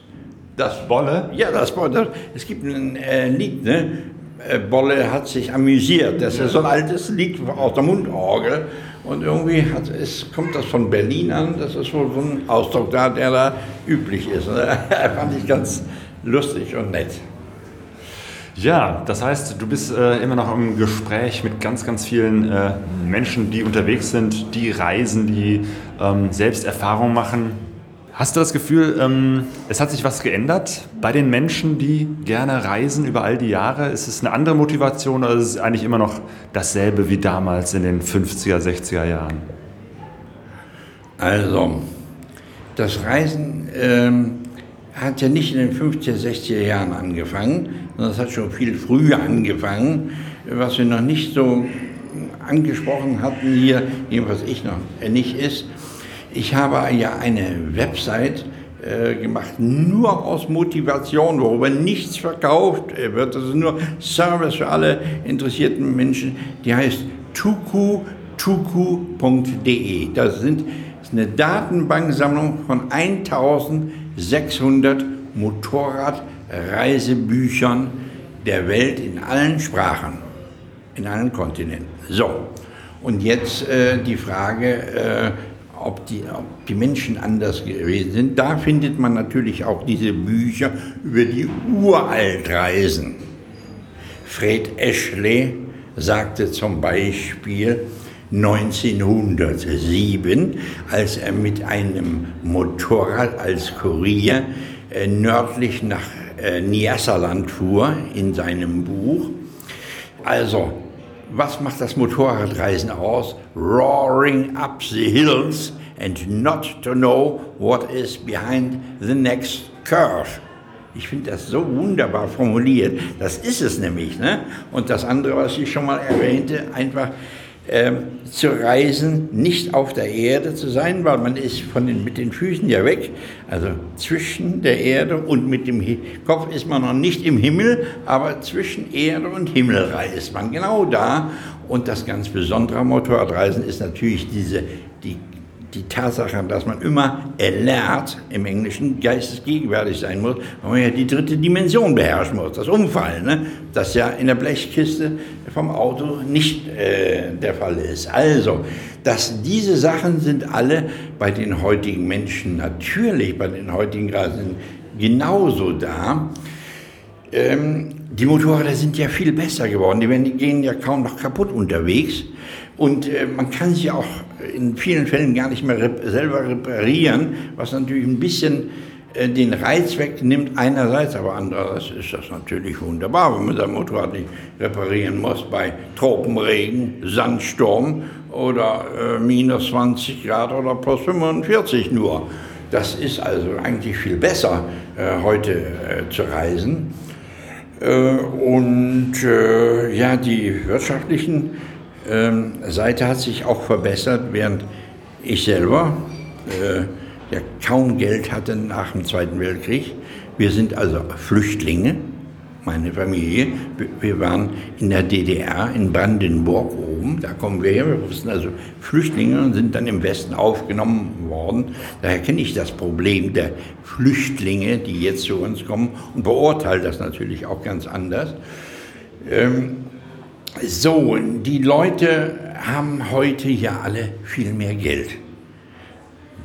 Das Bolle? Ja, das Bolle. Es gibt ein äh, Lied, ne? Bolle hat sich amüsiert. Das ist so ein altes Lied aus der Mundorgel. Und irgendwie hat, es, kommt das von Berlin an. Das ist wohl so ein Ausdruck da, der da üblich ist. Ne? Fand ich ganz lustig und nett. Ja, das heißt, du bist äh, immer noch im Gespräch mit ganz, ganz vielen äh, Menschen, die unterwegs sind, die reisen, die ähm, selbst Erfahrungen machen. Hast du das Gefühl, ähm, es hat sich was geändert bei den Menschen, die gerne reisen über all die Jahre? Ist es eine andere Motivation oder ist es eigentlich immer noch dasselbe wie damals in den 50er, 60er Jahren? Also, das Reisen ähm, hat ja nicht in den 50er, 60er Jahren angefangen, sondern es hat schon viel früher angefangen, was wir noch nicht so angesprochen hatten hier, jedenfalls ich noch nicht ist, ich habe ja eine Website äh, gemacht, nur aus Motivation, worüber nichts verkauft wird. Das ist nur Service für alle interessierten Menschen. Die heißt tuku.tuku.de. Das das ist eine Datenbanksammlung von 1600 Motorradreisebüchern der Welt in allen Sprachen, in allen Kontinenten. So, und jetzt äh, die Frage, äh, ob die, ob die Menschen anders gewesen sind. Da findet man natürlich auch diese Bücher über die Uraltreisen. Fred Ashley sagte zum Beispiel 1907, als er mit einem Motorrad als Kurier äh, nördlich nach äh, Nyasaland fuhr in seinem Buch. Also was macht das Motorradreisen aus? Roaring up the hills and not to know what is behind the next curve. Ich finde das so wunderbar formuliert. Das ist es nämlich. Ne? Und das andere, was ich schon mal erwähnte, einfach ähm, zu reisen, nicht auf der Erde zu sein, weil man ist von den, mit den Füßen ja weg. Also zwischen der Erde und mit dem Kopf ist man noch nicht im Himmel, aber zwischen Erde und Himmel reist man genau da. Und das ganz Besondere am Motorradreisen ist natürlich diese, die die Tatsache, dass man immer alert im Englischen geistesgegenwärtig sein muss, weil man ja die dritte Dimension beherrschen muss, das Umfallen, ne? das ja in der Blechkiste vom Auto nicht äh, der Fall ist. Also, dass diese Sachen sind alle bei den heutigen Menschen natürlich, bei den heutigen Reisenden genauso da. Ähm, die Motorräder sind ja viel besser geworden, die, gehen ja kaum noch kaputt unterwegs. Und äh, man kann sie auch in vielen Fällen gar nicht mehr rep selber reparieren, was natürlich ein bisschen äh, den Reiz wegnimmt einerseits, aber andererseits ist das natürlich wunderbar, wenn man sein Motorrad nicht reparieren muss bei Tropenregen, Sandsturm oder äh, minus 20 Grad oder plus 45 nur. Das ist also eigentlich viel besser, äh, heute äh, zu reisen. Und ja, die wirtschaftlichen ähm, Seite hat sich auch verbessert, während ich selber äh, ja kaum Geld hatte nach dem Zweiten Weltkrieg. Wir sind also Flüchtlinge, meine Familie. Wir waren in der DDR, in Brandenburg oben, da kommen wir her. Wir sind also Flüchtlinge und sind dann im Westen aufgenommen worden. Daher kenne ich das Problem der Flüchtlinge, die jetzt zu uns kommen und beurteile das natürlich auch ganz anders. Ähm, so, die Leute haben heute ja alle viel mehr Geld.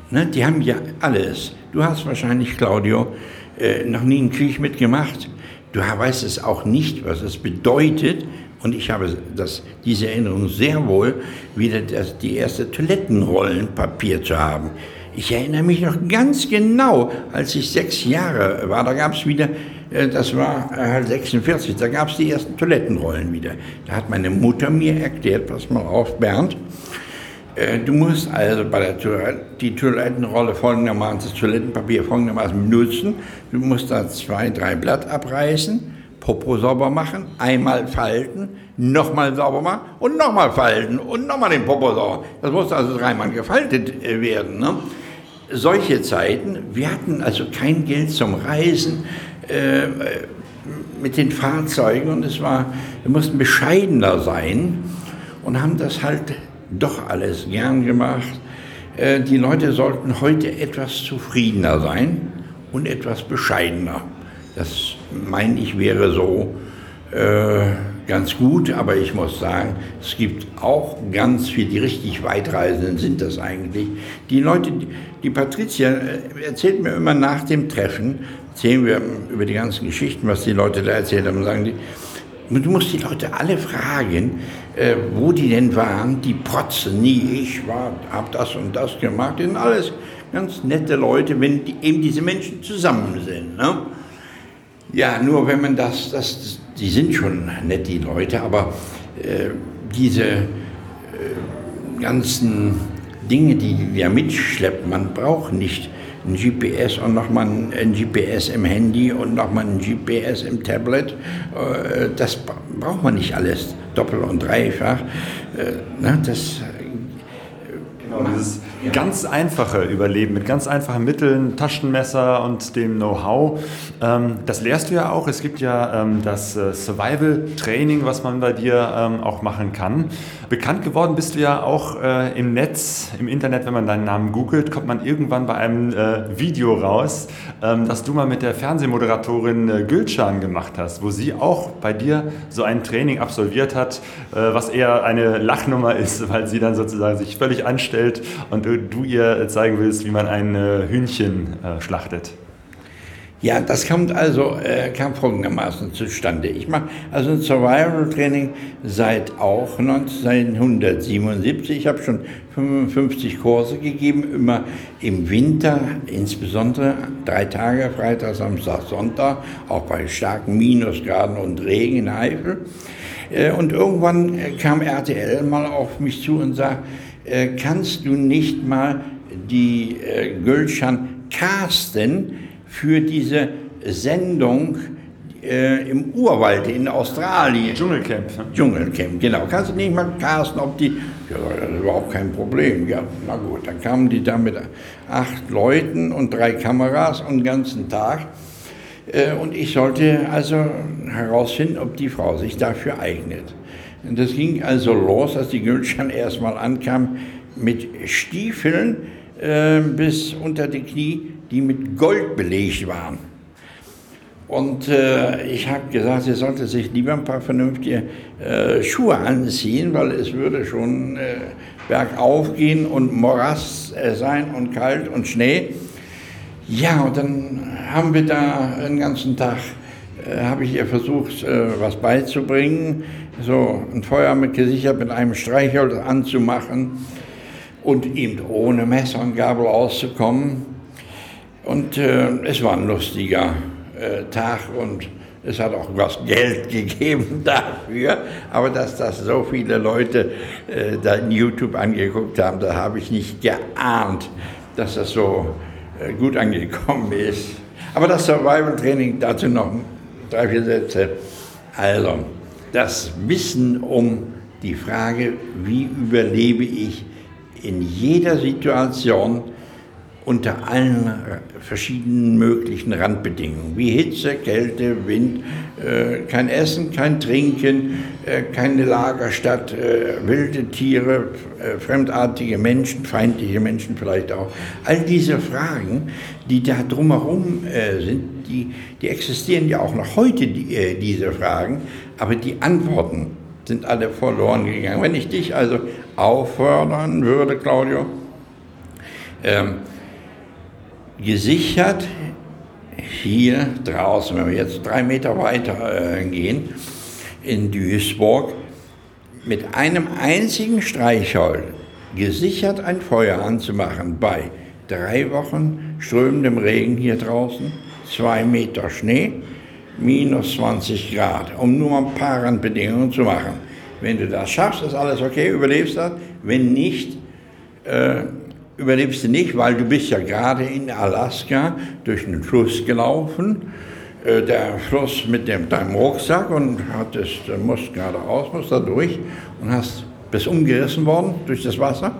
Ne? Die haben ja alles. Du hast wahrscheinlich, Claudio, äh, noch nie einen Krieg mitgemacht. Du weißt es auch nicht, was es bedeutet. Und ich habe das, diese Erinnerung sehr wohl, wieder das, die erste Toilettenrollenpapier zu haben. Ich erinnere mich noch ganz genau, als ich sechs Jahre war, da gab es wieder äh, das war halt 46, da gab es die ersten Toilettenrollen wieder. Da hat meine Mutter mir erklärt, pass mal auf, Bernd, Äh, du musst also bei der Toilette, die Toilettenrolle folgendermaßen, das Toilettenpapier folgendermaßen benutzen. Du musst da zwei, drei Blatt abreißen, Popo sauber machen, einmal falten, nochmal sauber machen und nochmal falten und nochmal den Popo sauber. Das musste also dreimal gefaltet äh, werden. Ne? Solche Zeiten, wir hatten also kein Geld zum Reisen äh, mit den Fahrzeugen und es war, wir mussten bescheidener sein und haben das halt doch alles gern gemacht. Äh, die Leute sollten heute etwas zufriedener sein und etwas bescheidener. Das meine ich wäre so äh, ganz gut, aber ich muss sagen, es gibt auch ganz viel, die richtig Weitreisenden sind das eigentlich. Die Leute, die Patricia äh, erzählt mir immer nach dem Treffen, erzählen wir über die ganzen Geschichten, was die Leute da erzählt haben, sagen die, Du musst die Leute alle fragen, äh, wo die denn waren. Die protzen nie. Ich war, habe das und das gemacht. Das sind alles ganz nette Leute, wenn die, eben diese Menschen zusammen sind. Ne? Ja, nur wenn man das, das, die sind schon nett, die Leute, aber äh, diese äh, ganzen Dinge, die wir mitschleppen, man braucht nicht ein GPS und nochmal ein GPS im Handy und nochmal ein GPS im Tablet. Äh, das braucht man nicht alles doppelt und dreifach. Äh, ne, das Genau, dieses ganz einfache Überleben mit ganz einfachen Mitteln, Taschenmesser und dem Know-how. Ähm, das lehrst du ja auch. Es gibt ja ähm, das äh, Survival-Training, was man bei dir ähm, auch machen kann. Bekannt geworden bist du ja auch äh, im Netz, im Internet, wenn man deinen Namen googelt, kommt man irgendwann bei einem äh, Video raus, dass du mal mit der Fernsehmoderatorin Gülcan gemacht hast, wo sie auch bei dir so ein Training absolviert hat, was eher eine Lachnummer ist, weil sie dann sozusagen sich völlig anstellt und du ihr zeigen willst, wie man ein äh, Hühnchen äh, schlachtet. Ja, das kommt also, äh, kam folgendermaßen zustande. Ich mache also ein Survival-Training seit auch 1977. Ich habe schon 55 Kurse gegeben, immer im Winter, insbesondere drei Tage, Freitag, Samstag, Sonntag, auch bei starken Minusgraden und Regen in Eifel. Äh, und irgendwann kam RTL mal auf mich zu und sagte, äh, kannst du nicht mal die äh, Gülschan casten für diese Sendung äh, im Urwald in Australien. Dschungelcamp. Ne? Dschungelcamp, genau. Kannst du nicht mal casten, ob die. Ja, das ist überhaupt kein Problem. Ja, na gut, dann kamen die da mit acht Leuten und drei Kameras und den ganzen Tag. Äh, und ich sollte also herausfinden, ob die Frau sich dafür eignet. Das ging also los, als die Gülcan erstmal ankam, mit Stiefeln äh, bis unter die Knie, die mit Gold belegt waren. Und äh, ich habe gesagt, sie sollte sich lieber ein paar vernünftige äh, Schuhe anziehen, weil es würde schon äh, bergauf gehen und Morass äh, sein und kalt und Schnee. Ja, und dann haben wir da den ganzen Tag, äh, habe ich ihr versucht, äh, was beizubringen so ein Feuer mit gesichert mit einem Streichholz anzumachen und eben ohne Messer und Gabel auszukommen. Und äh, es war ein lustiger äh, Tag und es hat auch was Geld gegeben dafür. Aber dass das so viele Leute äh, da in YouTube angeguckt haben, da habe ich nicht geahnt, dass das so äh, gut angekommen ist. Aber das Survival Training, dazu noch drei, vier Sätze. Also, das Wissen um die Frage, wie überlebe ich in jeder Situation unter allen verschiedenen möglichen Randbedingungen, wie Hitze, Kälte, Wind, äh, kein Essen, kein Trinken, äh, keine Lagerstadt, äh, wilde Tiere, fremdartige Menschen, feindliche Menschen vielleicht auch. All diese Fragen, die da drumherum sind, die, die existieren ja auch noch heute, die, diese Fragen, aber die Antworten sind alle verloren gegangen. Wenn ich dich also auffordern würde, Claudio, ähm, gesichert hier draußen, wenn wir jetzt drei Meter weiter äh, gehen, in Duisburg, mit einem einzigen Streichholz gesichert ein Feuer anzumachen bei drei Wochen strömendem Regen hier draußen, zwei Meter Schnee, minus 20 Grad, um nur ein paar Randbedingungen zu machen. Wenn du das schaffst, ist alles okay, überlebst das. Wenn nicht, äh, überlebst du nicht, weil du bist ja gerade in Alaska durch einen Fluss gelaufen. Äh, der Fluss mit dem, deinem Rucksack und hattest, musst geradeaus, musst da durch und hast, bist umgerissen worden durch das Wasser,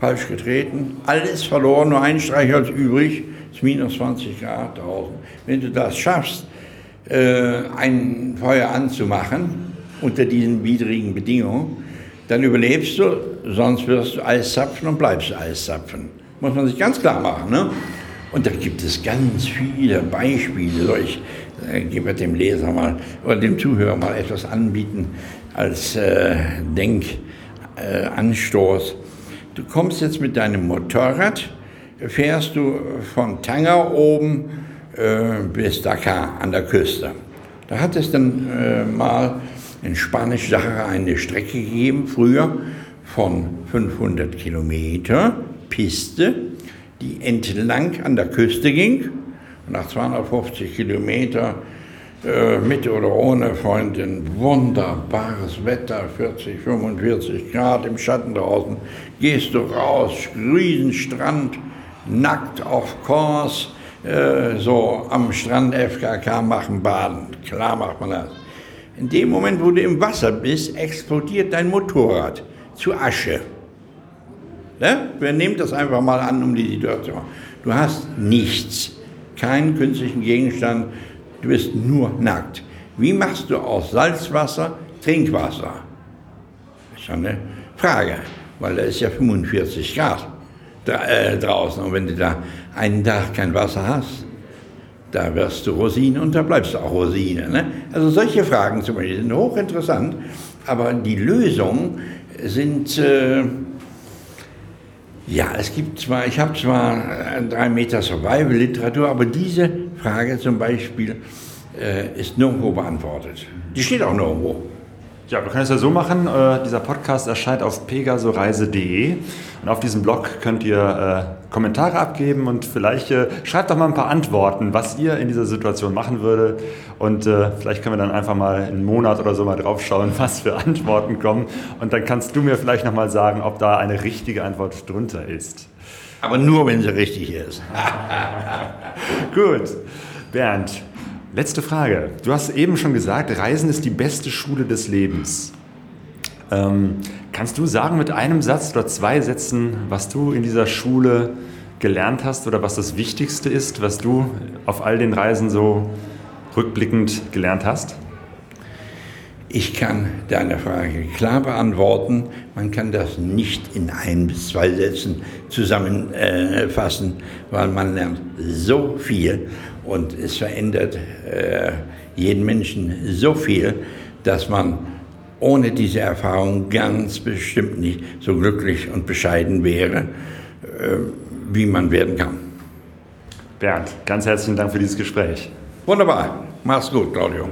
falsch getreten, alles verloren, nur ein Streichholz übrig, ist minus 20 Grad draußen. Wenn du das schaffst, äh, ein Feuer anzumachen unter diesen widrigen Bedingungen, dann überlebst du, sonst wirst du Eiszapfen und bleibst Eiszapfen. Muss man sich ganz klar machen. Ne? Und da gibt es ganz viele Beispiele. Ich äh, gebe dem Leser mal oder dem Zuhörer mal etwas anbieten als äh, Denkanstoß. Äh, du kommst jetzt mit deinem Motorrad, fährst du von Tanger oben äh, bis Dakar an der Küste. Da hat es dann äh, mal in Spanisch-Sahara eine Strecke gegeben, früher von 500 Kilometer Piste, die entlang an der Küste ging. Nach 250 Kilometer äh, mit oder ohne Freundin, wunderbares Wetter, 40, 45 Grad im Schatten draußen, gehst du raus, Riesenstrand, nackt auf Kurs, äh, so am Strand FKK machen, baden. Klar macht man das. In dem Moment, wo du im Wasser bist, explodiert dein Motorrad zu Asche. Ne? Wir nehmen das einfach mal an, um die Situation. Du hast nichts, keinen künstlichen Gegenstand, du bist nur nackt. Wie machst du aus Salzwasser Trinkwasser? Das ist ja eine Frage, weil da ist ja 45 Grad äh, draußen. Und wenn du da einen Tag kein Wasser hast, da wirst du Rosine und da bleibst du auch Rosine. Ne? Also solche Fragen zum Beispiel sind hochinteressant, aber die Lösungen sind, äh, ja, es gibt zwar, ich habe zwar drei Meter Survival-Literatur, aber diese Frage zum Beispiel äh, ist nirgendwo beantwortet. Die steht auch nirgendwo. Ja, wir können es ja so machen. Äh, dieser Podcast erscheint auf pegasoreise.de und auf diesem Blog könnt ihr äh, Kommentare abgeben und vielleicht äh, schreibt doch mal ein paar Antworten, was ihr in dieser Situation machen würdet. Und äh, vielleicht können wir dann einfach mal einen Monat oder so mal drauf schauen, was für Antworten kommen. Und dann kannst du mir vielleicht noch mal sagen, ob da eine richtige Antwort drunter ist. Aber nur, wenn sie richtig ist. Gut. Bernd, Letzte Frage. Du hast eben schon gesagt, Reisen ist die beste Schule des Lebens. Ähm, kannst du sagen mit einem Satz oder zwei Sätzen, was du in dieser Schule gelernt hast oder was das Wichtigste ist, was du auf all den Reisen so rückblickend gelernt hast? Ich kann deine Frage klar beantworten. Man kann das nicht in ein bis zwei Sätzen zusammenfassen, weil man lernt so viel und es verändert äh, jeden Menschen so viel, dass man ohne diese Erfahrung ganz bestimmt nicht so glücklich und bescheiden wäre, äh, wie man werden kann. Bernd, ganz herzlichen Dank für dieses Gespräch. Wunderbar. Mach's gut, Claudio.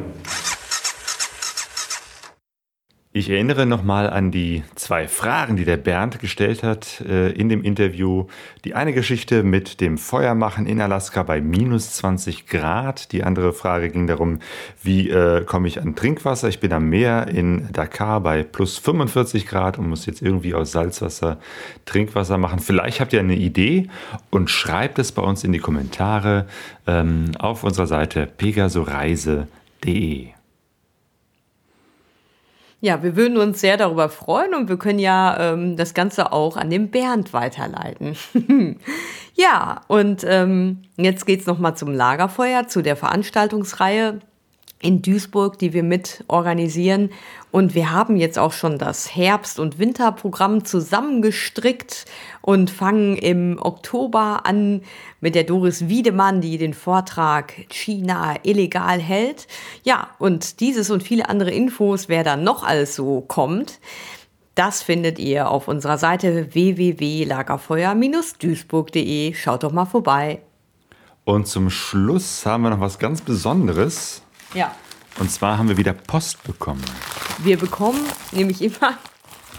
Ich erinnere nochmal an die zwei Fragen, die der Bernd gestellt hat äh, in dem Interview. Die eine Geschichte mit dem Feuermachen in Alaska bei minus 20 Grad. Die andere Frage ging darum, wie äh, komme ich an Trinkwasser? Ich bin am Meer in Dakar bei plus 45 Grad und muss jetzt irgendwie aus Salzwasser Trinkwasser machen. Vielleicht habt ihr eine Idee und schreibt es bei uns in die Kommentare ähm, auf unserer Seite pegasoreise.de. Ja, wir würden uns sehr darüber freuen und wir können ja ähm, das Ganze auch an den Bernd weiterleiten. ja, und ähm, jetzt geht's noch mal zum Lagerfeuer, zu der Veranstaltungsreihe in Duisburg, die wir mit organisieren. Und wir haben jetzt auch schon das Herbst- und Winterprogramm zusammengestrickt und fangen im Oktober an mit der Doris Wiedemann, die den Vortrag China illegal hält. Ja, und dieses und viele andere Infos, wer da noch alles so kommt, das findet ihr auf unserer Seite www.lagerfeuer-duisburg.de. Schaut doch mal vorbei. Und zum Schluss haben wir noch was ganz Besonderes. Ja. Und zwar haben wir wieder Post bekommen. Wir bekommen nämlich immer.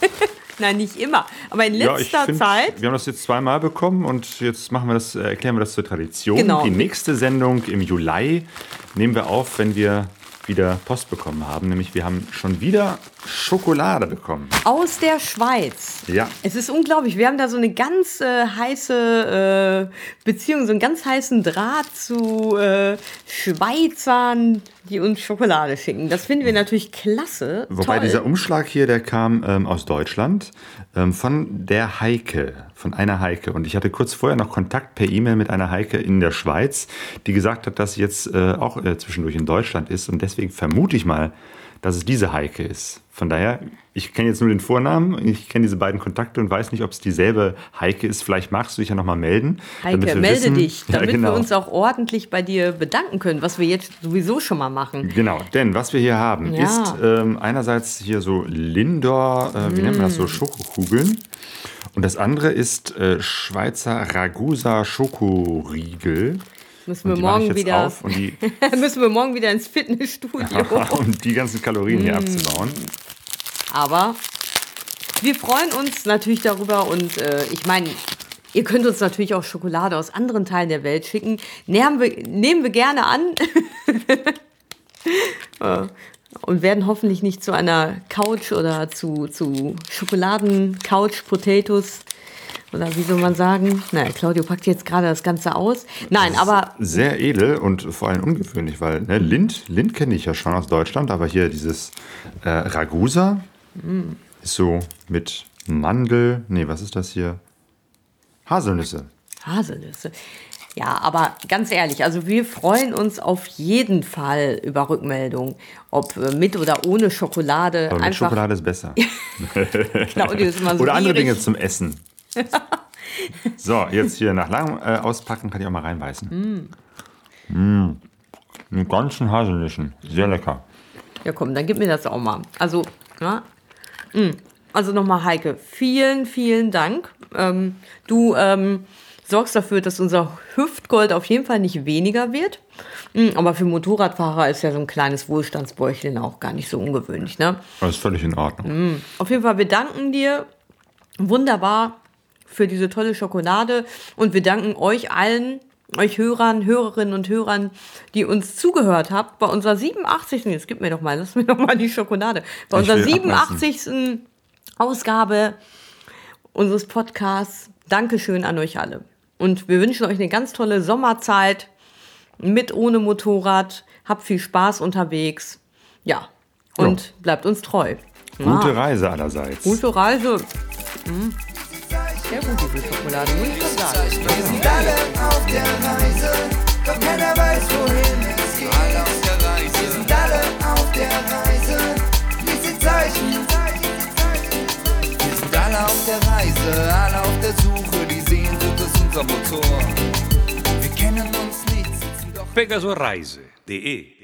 Nein, nicht immer. Aber in letzter ja, find, Zeit. Wir haben das jetzt zweimal bekommen und jetzt machen wir das, äh, erklären wir das zur Tradition. Genau. Die nächste Sendung im Juli nehmen wir auf, wenn wir wieder Post bekommen haben. Nämlich wir haben schon wieder Schokolade bekommen. Aus der Schweiz. Ja. Es ist unglaublich. Wir haben da so eine ganz äh, heiße äh, Beziehung, so einen ganz heißen Draht zu äh, Schweizern, die uns Schokolade schicken. Das finden wir natürlich klasse. Wobei Toll. dieser Umschlag hier, der kam ähm, aus Deutschland ähm, von der Heike, von einer Heike. Und ich hatte kurz vorher noch Kontakt per E-Mail mit einer Heike in der Schweiz, die gesagt hat, dass sie jetzt äh, auch äh, zwischendurch in Deutschland ist. Und deswegen vermute ich mal, dass es diese Heike ist. Von daher, ich kenne jetzt nur den Vornamen, ich kenne diese beiden Kontakte und weiß nicht, ob es dieselbe Heike ist. Vielleicht magst du dich ja nochmal melden. damit Heike, melde wissen- dich, Ja, damit genau. wir uns auch ordentlich bei dir bedanken können, was wir jetzt sowieso schon mal machen. Genau, denn was wir hier haben, Ja. ist ähm, einerseits hier so Lindor, äh, wie nennt man das Mm. so, Schokokugeln. Und das andere ist äh, Schweizer Ragusa Schokoriegel. Müssen wir morgen wieder, müssen wir morgen wieder ins Fitnessstudio. um die ganzen Kalorien Mm. hier abzubauen. Aber wir freuen uns natürlich darüber und äh, ich meine, ihr könnt uns natürlich auch Schokolade aus anderen Teilen der Welt schicken. Nehmen wir, nehmen wir gerne an. Äh, und werden hoffentlich nicht zu einer Couch oder zu, zu Schokoladen-Couch-Potatoes oder wie soll man sagen? Naja, Claudio packt jetzt gerade das Ganze aus. Nein, aber Sehr edel und vor allem ungewöhnlich, weil ne, Lind, Lind kenne ich ja schon aus Deutschland, aber hier dieses äh, Ragusa Mm. ist so mit Mandel, nee, was ist das hier? Haselnüsse. Haselnüsse. Ja, aber ganz ehrlich, also wir freuen uns auf jeden Fall über Rückmeldungen, ob mit oder ohne Schokolade. Aber mit Einfach Schokolade ist besser. Claudio ist immer so Oder andere. Dinge zum Essen. so, jetzt hier nach langem äh, Auspacken kann ich auch mal reinbeißen. Mm. Mit ganzen Haselnüssen. Sehr lecker. Ja, komm, dann gib mir das auch mal. Also, ja. Mm. Also nochmal, Heike, vielen, vielen Dank. Ähm, du ähm, sorgst dafür, dass unser Hüftgold auf jeden Fall nicht weniger wird. Mm, Aber für Motorradfahrer ist ja so ein kleines Wohlstandsbäuchchen auch gar nicht so ungewöhnlich, ne? Das ist völlig in Ordnung. Auf jeden Fall, wir danken dir wunderbar für diese tolle Schokolade und wir danken euch allen, euch Hörern, Hörerinnen und Hörern, die uns zugehört habt bei unserer 87. Jetzt gib mir doch mal, lass mir doch mal die Schokolade. Bei Ich unserer will 87. Ausgabe unseres Podcasts. Dankeschön an euch alle. Und wir wünschen euch eine ganz tolle Sommerzeit mit ohne Motorrad. Habt viel Spaß unterwegs. Ja. Und bleibt uns treu. Gute Ja. Reise allerseits. Gute Reise. Hm. Sehr gut, diese Schokolade, muss ich schon sagen. Wir sind alle auf der Reise, doch keiner weiß, wohin es geht. Alle auf der Reise. Wir sind alle auf der Reise, lies die Zeichen. Wir sind alle auf der Reise, alle auf der Suche, die Sehnsucht ist unser Motor. Wir kennen uns nicht, sitzen doch pegasoreise.de